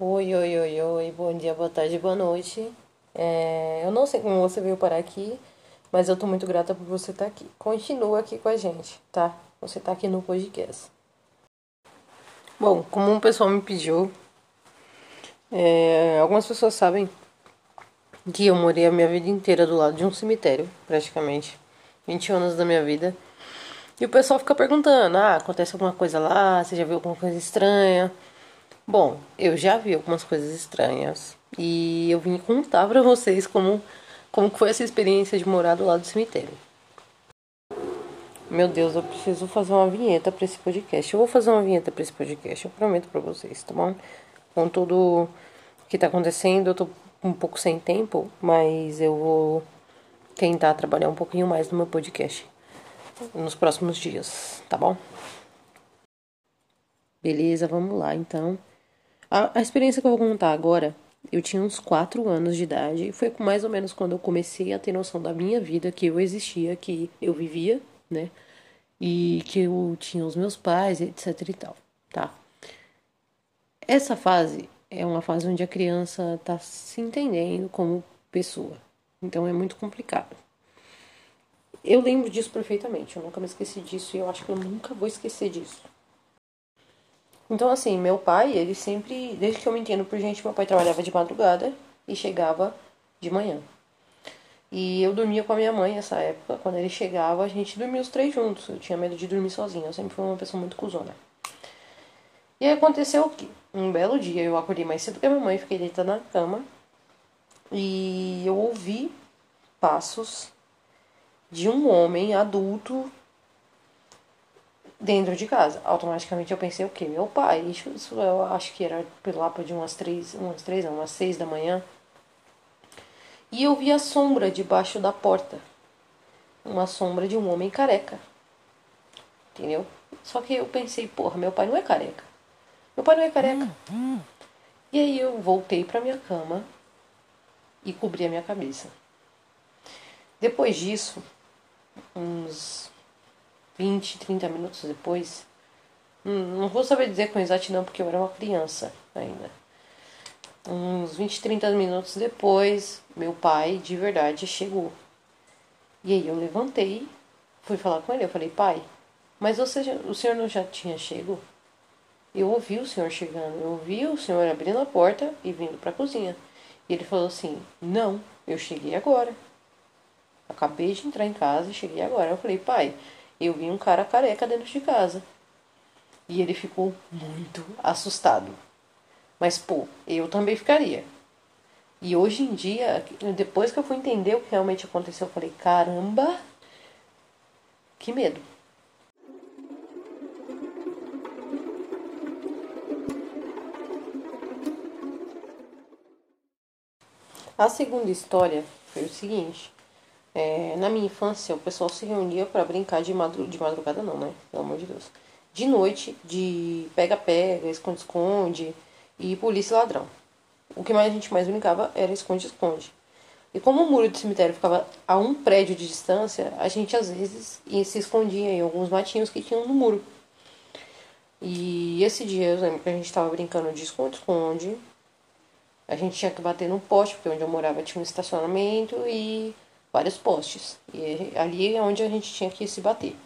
Oi, oi, oi, oi, bom dia, boa tarde, boa noite. É, eu não sei como você veio parar aqui, mas eu tô muito grata por você estar aqui. Continua aqui com a gente, tá? Você tá aqui no podcast. Bom, como o pessoal me pediu, é, algumas pessoas sabem que eu morei a minha vida inteira do lado de um cemitério, praticamente. 20 anos da minha vida. E o pessoal fica perguntando: ah, acontece alguma coisa lá? Você já viu alguma coisa estranha? Bom, eu já vi algumas coisas estranhas e eu vim contar para vocês como como foi essa experiência de morar do lado do cemitério. Meu Deus, eu preciso fazer uma vinheta para esse podcast. Eu vou fazer uma vinheta para esse podcast, eu prometo para vocês, tá bom? Com tudo que tá acontecendo, eu tô um pouco sem tempo, mas eu vou tentar trabalhar um pouquinho mais no meu podcast nos próximos dias, tá bom? Beleza, vamos lá então. A, a experiência que eu vou contar agora, eu tinha uns 4 anos de idade, e foi mais ou menos quando eu comecei a ter noção da minha vida, que eu existia, que eu vivia, né? E que eu tinha os meus pais, etc e tal, tá? Essa fase é uma fase onde a criança tá se entendendo como pessoa. Então é muito complicado. Eu lembro disso perfeitamente, eu nunca me esqueci disso e eu acho que eu nunca vou esquecer disso. Então, assim, meu pai, ele sempre, desde que eu me entendo por gente, meu pai trabalhava de madrugada e chegava de manhã. E eu dormia com a minha mãe nessa época. Quando ele chegava, a gente dormia os três juntos. Eu tinha medo de dormir sozinha. Eu sempre fui uma pessoa muito cuzona. E aí aconteceu que um belo dia eu acordei mais cedo que a minha mãe, fiquei deitada na cama. E eu ouvi passos de um homem adulto dentro de casa. Automaticamente eu pensei o quê? Meu pai. Isso, eu acho que era lá de umas três, umas três, não, umas seis da manhã. E eu vi a sombra debaixo da porta. Uma sombra de um homem careca. Entendeu? Só que eu pensei, porra, meu pai não é careca. Meu pai não é careca. E aí eu voltei pra minha cama e cobri a minha cabeça. Depois disso, uns 20, 30 minutos depois. Hum, não vou saber dizer com exatidão porque eu era uma criança ainda. Uns 20, 30 minutos depois, meu pai de verdade chegou. E aí eu levantei, fui falar com ele. Eu falei, pai, mas você, o senhor não já tinha chego? Eu ouvi o senhor chegando, eu ouvi o senhor abrindo a porta e vindo para a cozinha. E ele falou assim: Não, eu cheguei agora. Acabei de entrar em casa e cheguei agora. Eu falei, pai, eu vi um cara careca dentro de casa. E ele ficou muito assustado. Mas, pô, eu também ficaria. E hoje em dia, depois que eu fui entender o que realmente aconteceu, eu falei, caramba, que medo. A segunda história foi o seguinte. É, na minha infância, o pessoal se reunia para brincar de, madru de madrugada, não, né? Pelo amor de Deus. De noite, de pega-pega, esconde-esconde e polícia e ladrão. O que mais a gente mais brincava era esconde-esconde. E como o muro do cemitério ficava a um prédio de distância, a gente às vezes se escondia em alguns matinhos que tinham no muro. E esse dia eu lembro que a gente estava brincando de esconde-esconde. A gente tinha que bater no poste, porque onde eu morava tinha um estacionamento e vários postes. E ali é onde a gente tinha que se bater.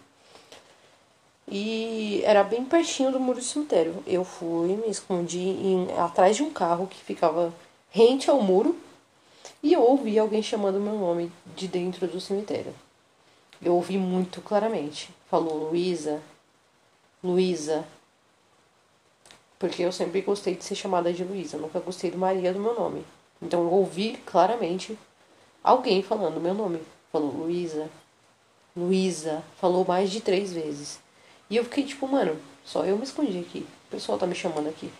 E era bem pertinho do muro do cemitério. Eu fui, me escondi em, atrás de um carro que ficava rente ao muro e eu ouvi alguém chamando meu nome de dentro do cemitério. Eu ouvi muito claramente. Falou Luísa, Luísa. Porque eu sempre gostei de ser chamada de Luísa, nunca gostei de Maria do meu nome. Então eu ouvi claramente alguém falando meu nome. Falou Luísa, Luísa, falou mais de três vezes. E eu fiquei tipo, mano, só eu me escondi aqui. O pessoal tá me chamando aqui.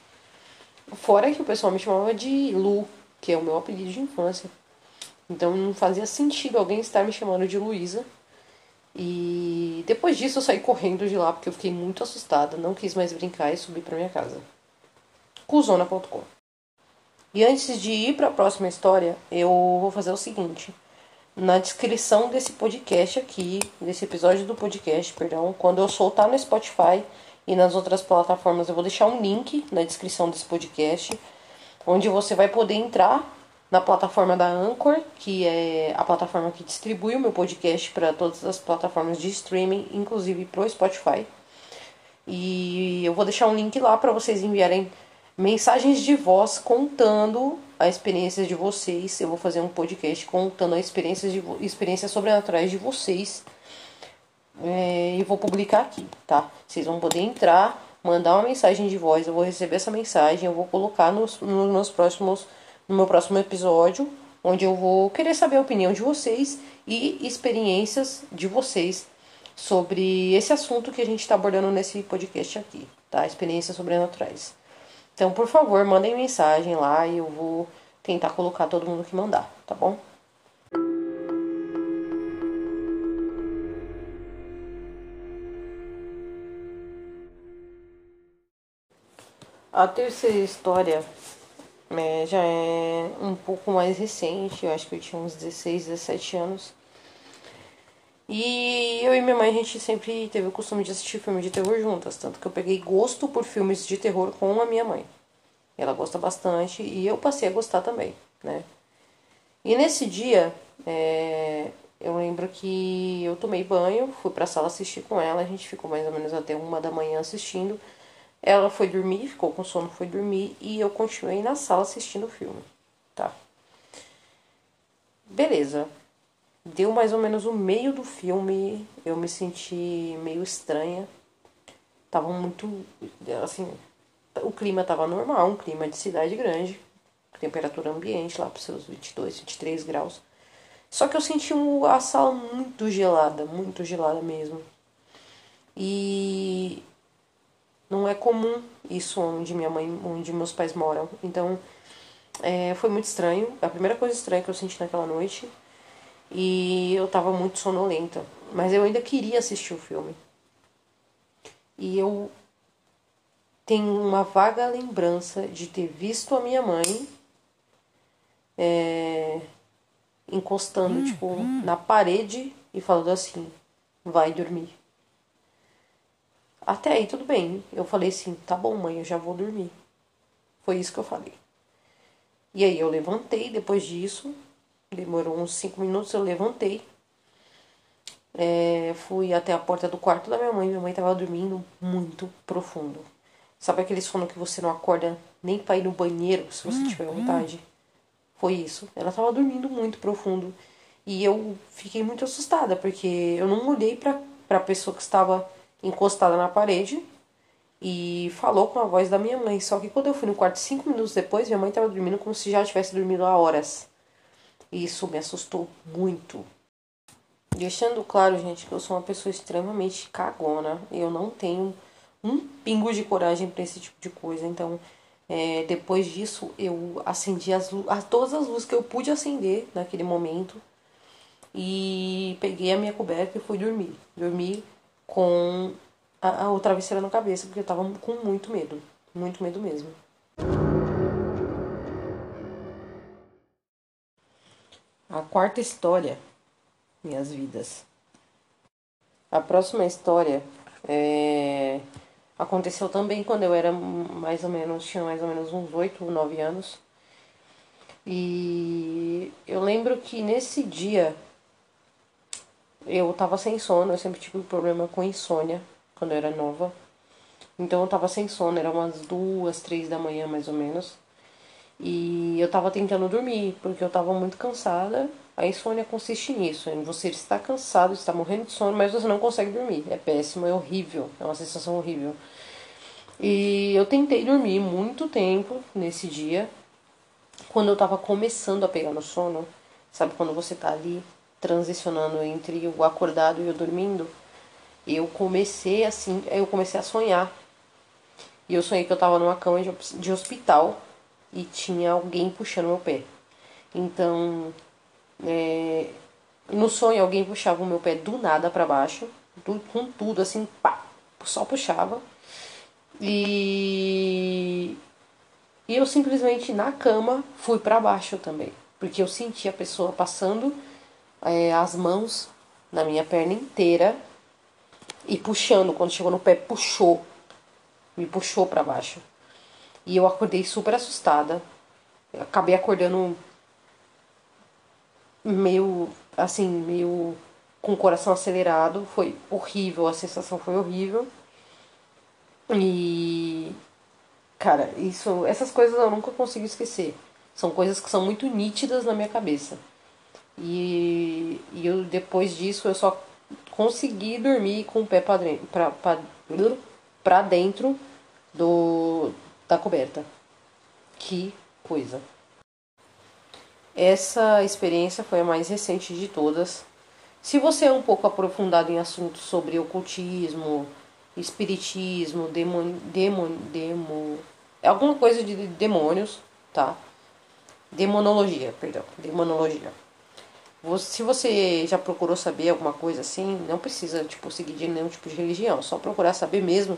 Fora que o pessoal me chamava de Lu, que é o meu apelido de infância. Então não fazia sentido alguém estar me chamando de Luísa. E depois disso eu saí correndo de lá porque eu fiquei muito assustada, não quis mais brincar e subi para minha casa. Cusona.com e antes de ir para a próxima história, eu vou fazer o seguinte. Na descrição desse podcast aqui, desse episódio do podcast, perdão, quando eu soltar no Spotify e nas outras plataformas, eu vou deixar um link na descrição desse podcast. onde você vai poder entrar na plataforma da Anchor, que é a plataforma que distribui o meu podcast para todas as plataformas de streaming, inclusive pro Spotify. E eu vou deixar um link lá para vocês enviarem mensagens de voz contando a experiência de vocês. Eu vou fazer um podcast contando a experiência de experiências sobrenaturais de vocês. É, e vou publicar aqui, tá? Vocês vão poder entrar, mandar uma mensagem de voz, eu vou receber essa mensagem, eu vou colocar nos, nos meus próximos no meu próximo episódio, onde eu vou querer saber a opinião de vocês e experiências de vocês sobre esse assunto que a gente está abordando nesse podcast aqui, tá? Experiências sobrenaturais. Então, por favor, mandem mensagem lá e eu vou tentar colocar todo mundo que mandar, tá bom? A terceira história é, já é um pouco mais recente, eu acho que eu tinha uns 16, 17 anos. E eu e minha mãe, a gente sempre teve o costume de assistir filme de terror juntas, tanto que eu peguei gosto por filmes de terror com a minha mãe. Ela gosta bastante e eu passei a gostar também, né? E nesse dia, é, eu lembro que eu tomei banho, fui pra sala assistir com ela, a gente ficou mais ou menos até uma da manhã assistindo. Ela foi dormir, ficou com sono, foi dormir e eu continuei na sala assistindo o filme, tá? Beleza. Deu mais ou menos o meio do filme, eu me senti meio estranha. Tava muito, assim, o clima tava normal, um clima de cidade grande, temperatura ambiente lá para seus 22, 23 graus. Só que eu senti a sala muito gelada, muito gelada mesmo. E não é comum isso onde minha mãe, onde meus pais moram. Então, é, foi muito estranho. A primeira coisa estranha que eu senti naquela noite. E eu tava muito sonolenta. Mas eu ainda queria assistir o filme. E eu tenho uma vaga lembrança de ter visto a minha mãe é, encostando, hum, tipo, hum. na parede e falando assim: vai dormir. Até aí tudo bem. Eu falei assim: tá bom, mãe, eu já vou dormir. Foi isso que eu falei. E aí eu levantei depois disso. Demorou uns 5 minutos, eu levantei. É, fui até a porta do quarto da minha mãe. Minha mãe tava dormindo muito profundo. Sabe aquele sono que você não acorda nem pra ir no banheiro se você hum, tiver vontade? Hum. Foi isso. Ela tava dormindo muito profundo. E eu fiquei muito assustada, porque eu não olhei pra, pra pessoa que estava encostada na parede e falou com a voz da minha mãe. Só que quando eu fui no quarto cinco minutos depois, minha mãe estava dormindo como se já tivesse dormido há horas. E isso me assustou muito. Deixando claro, gente, que eu sou uma pessoa extremamente cagona. Eu não tenho um pingo de coragem para esse tipo de coisa. Então, é, depois disso, eu acendi as, as, todas as luzes que eu pude acender naquele momento. E peguei a minha coberta e fui dormir. Dormi com a, a, o travesseiro na cabeça, porque eu tava com muito medo. Muito medo mesmo. A quarta história, minhas vidas. A próxima história é... aconteceu também quando eu era mais ou menos, tinha mais ou menos uns 8 ou 9 anos. E eu lembro que nesse dia eu tava sem sono, eu sempre tive problema com insônia quando eu era nova. Então eu tava sem sono, era umas duas, três da manhã mais ou menos. E eu tava tentando dormir, porque eu tava muito cansada. A insônia consiste nisso, em você estar cansado, está morrendo de sono, mas você não consegue dormir. É péssimo, é horrível, é uma sensação horrível. E eu tentei dormir muito tempo nesse dia. Quando eu tava começando a pegar no sono, sabe quando você tá ali transicionando entre o acordado e o dormindo, eu comecei assim, eu comecei a sonhar. E eu sonhei que eu tava numa cama de hospital e tinha alguém puxando meu pé. Então, é, no sonho alguém puxava o meu pé do nada para baixo, com tudo assim, pá, só puxava. E e eu simplesmente na cama fui para baixo também, porque eu senti a pessoa passando é, as mãos na minha perna inteira e puxando. Quando chegou no pé, puxou. Me puxou para baixo. E eu acordei super assustada. acabei acordando meio assim, meio com o coração acelerado, foi horrível, a sensação foi horrível. E cara, isso, essas coisas eu nunca consigo esquecer. São coisas que são muito nítidas na minha cabeça. E, e eu depois disso eu só consegui dormir com o pé para dentro, do da coberta. Que coisa. Essa experiência foi a mais recente de todas. Se você é um pouco aprofundado em assuntos sobre ocultismo, espiritismo, demon, demon, demo, alguma coisa de demônios, tá? Demonologia, perdão, demonologia. Se você já procurou saber alguma coisa assim, não precisa tipo seguir de nenhum tipo de religião, só procurar saber mesmo.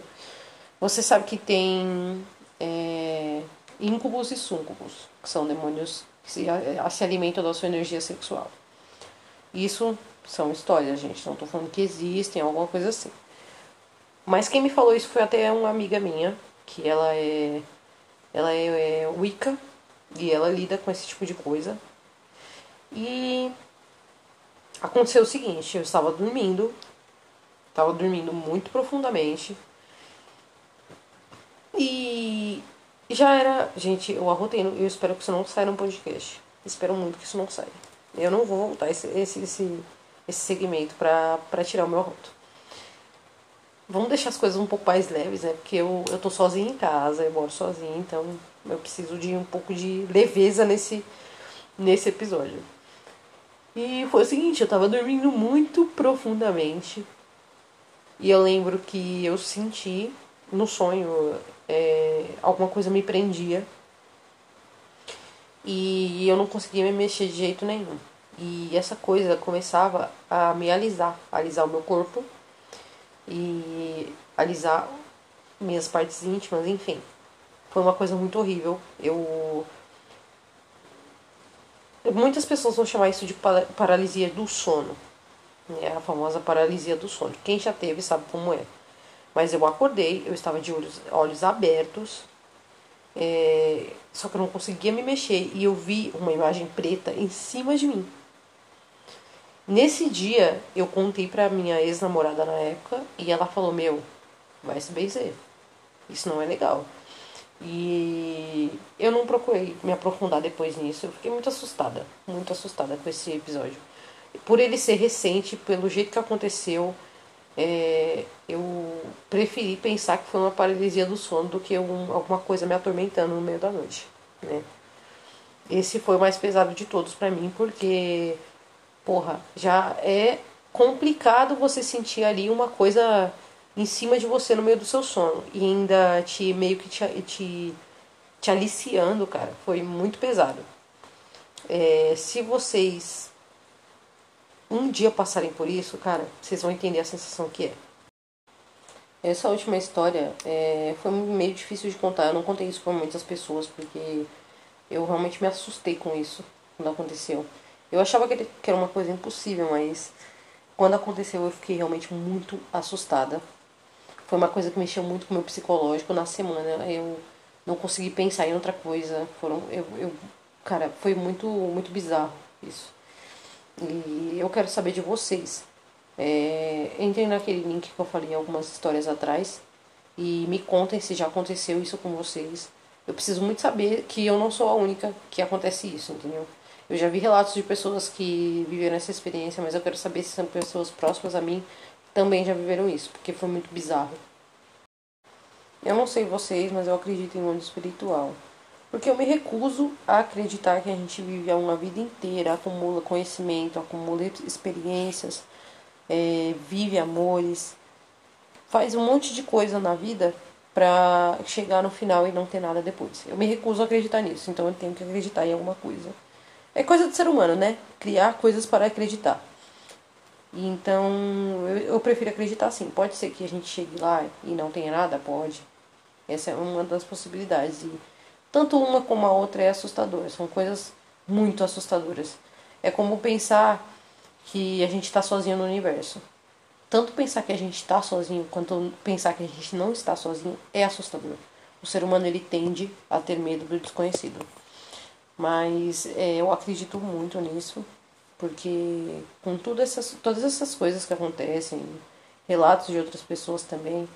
Você sabe que tem é, íncubos e súncubos, que são demônios que se, se alimentam da sua energia sexual. Isso são histórias, gente. Não estou falando que existem, alguma coisa assim. Mas quem me falou isso foi até uma amiga minha, que ela é. Ela é, é Wicca e ela lida com esse tipo de coisa. E aconteceu o seguinte, eu estava dormindo, estava dormindo muito profundamente. E já era. Gente, eu arrotei. Eu espero que isso não saia no podcast. Espero muito que isso não saia. Eu não vou voltar esse, esse, esse, esse segmento pra, pra tirar o meu arroto. Vamos deixar as coisas um pouco mais leves, né? Porque eu, eu tô sozinha em casa, eu moro sozinha, então eu preciso de um pouco de leveza nesse, nesse episódio. E foi o seguinte, eu tava dormindo muito profundamente. E eu lembro que eu senti no sonho é, alguma coisa me prendia. E eu não conseguia me mexer de jeito nenhum. E essa coisa começava a me alisar, alisar o meu corpo e alisar minhas partes íntimas, enfim. Foi uma coisa muito horrível. Eu muitas pessoas vão chamar isso de paralisia do sono. É a famosa paralisia do sono. Quem já teve sabe como é. Mas eu acordei, eu estava de olhos, olhos abertos, é, só que eu não conseguia me mexer e eu vi uma imagem preta em cima de mim. Nesse dia, eu contei pra minha ex-namorada na época e ela falou: Meu, vai se benzer. Isso não é legal. E eu não procurei me aprofundar depois nisso. Eu fiquei muito assustada, muito assustada com esse episódio. Por ele ser recente, pelo jeito que aconteceu, é, eu preferi pensar que foi uma paralisia do sono do que um, alguma coisa me atormentando no meio da noite, né? Esse foi o mais pesado de todos para mim, porque, porra, já é complicado você sentir ali uma coisa em cima de você no meio do seu sono e ainda te meio que te, te, te aliciando, cara. Foi muito pesado. É, se vocês um dia passarem por isso, cara, vocês vão entender a sensação que é. Essa última história é, foi meio difícil de contar. Eu não contei isso para muitas pessoas porque eu realmente me assustei com isso quando aconteceu. Eu achava que era uma coisa impossível, mas quando aconteceu eu fiquei realmente muito assustada. Foi uma coisa que mexeu muito com o meu psicológico na semana. Eu não consegui pensar em outra coisa. Foram, eu, eu, cara, foi muito, muito bizarro isso. E eu quero saber de vocês. É, entrem naquele link que eu falei algumas histórias atrás e me contem se já aconteceu isso com vocês. Eu preciso muito saber que eu não sou a única que acontece isso, entendeu? Eu já vi relatos de pessoas que viveram essa experiência, mas eu quero saber se são pessoas próximas a mim também já viveram isso, porque foi muito bizarro. Eu não sei vocês, mas eu acredito em mundo espiritual. Porque eu me recuso a acreditar que a gente vive uma vida inteira, acumula conhecimento, acumula experiências, é, vive amores, faz um monte de coisa na vida pra chegar no final e não ter nada depois. Eu me recuso a acreditar nisso, então eu tenho que acreditar em alguma coisa. É coisa do ser humano, né? Criar coisas para acreditar. Então, eu, eu prefiro acreditar assim. Pode ser que a gente chegue lá e não tenha nada? Pode. Essa é uma das possibilidades. E tanto uma como a outra é assustadora. São coisas muito assustadoras. É como pensar que a gente está sozinho no universo. Tanto pensar que a gente está sozinho quanto pensar que a gente não está sozinho é assustador. O ser humano ele tende a ter medo do desconhecido. Mas é, eu acredito muito nisso, porque com tudo essas, todas essas coisas que acontecem, relatos de outras pessoas também,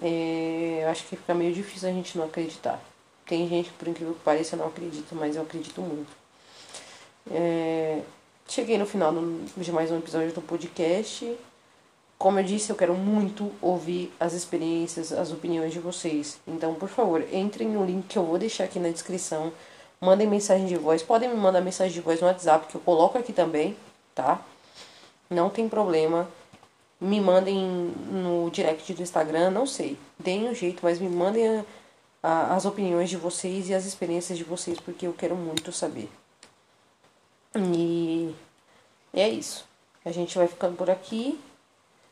é, acho que fica meio difícil a gente não acreditar. Tem gente que, por incrível que pareça, não acredita, mas eu acredito muito. É, cheguei no final de mais um episódio do podcast. Como eu disse, eu quero muito ouvir as experiências, as opiniões de vocês. Então, por favor, entrem no link que eu vou deixar aqui na descrição. Mandem mensagem de voz. Podem me mandar mensagem de voz no WhatsApp, que eu coloco aqui também, tá? Não tem problema. Me mandem no direct do Instagram, não sei. Deem um jeito, mas me mandem as opiniões de vocês e as experiências de vocês, porque eu quero muito saber. E é isso. A gente vai ficando por aqui.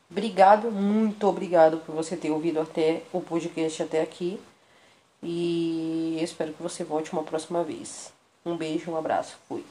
Obrigado, muito obrigado por você ter ouvido até o podcast até aqui. E espero que você volte uma próxima vez. Um beijo, um abraço. Fui.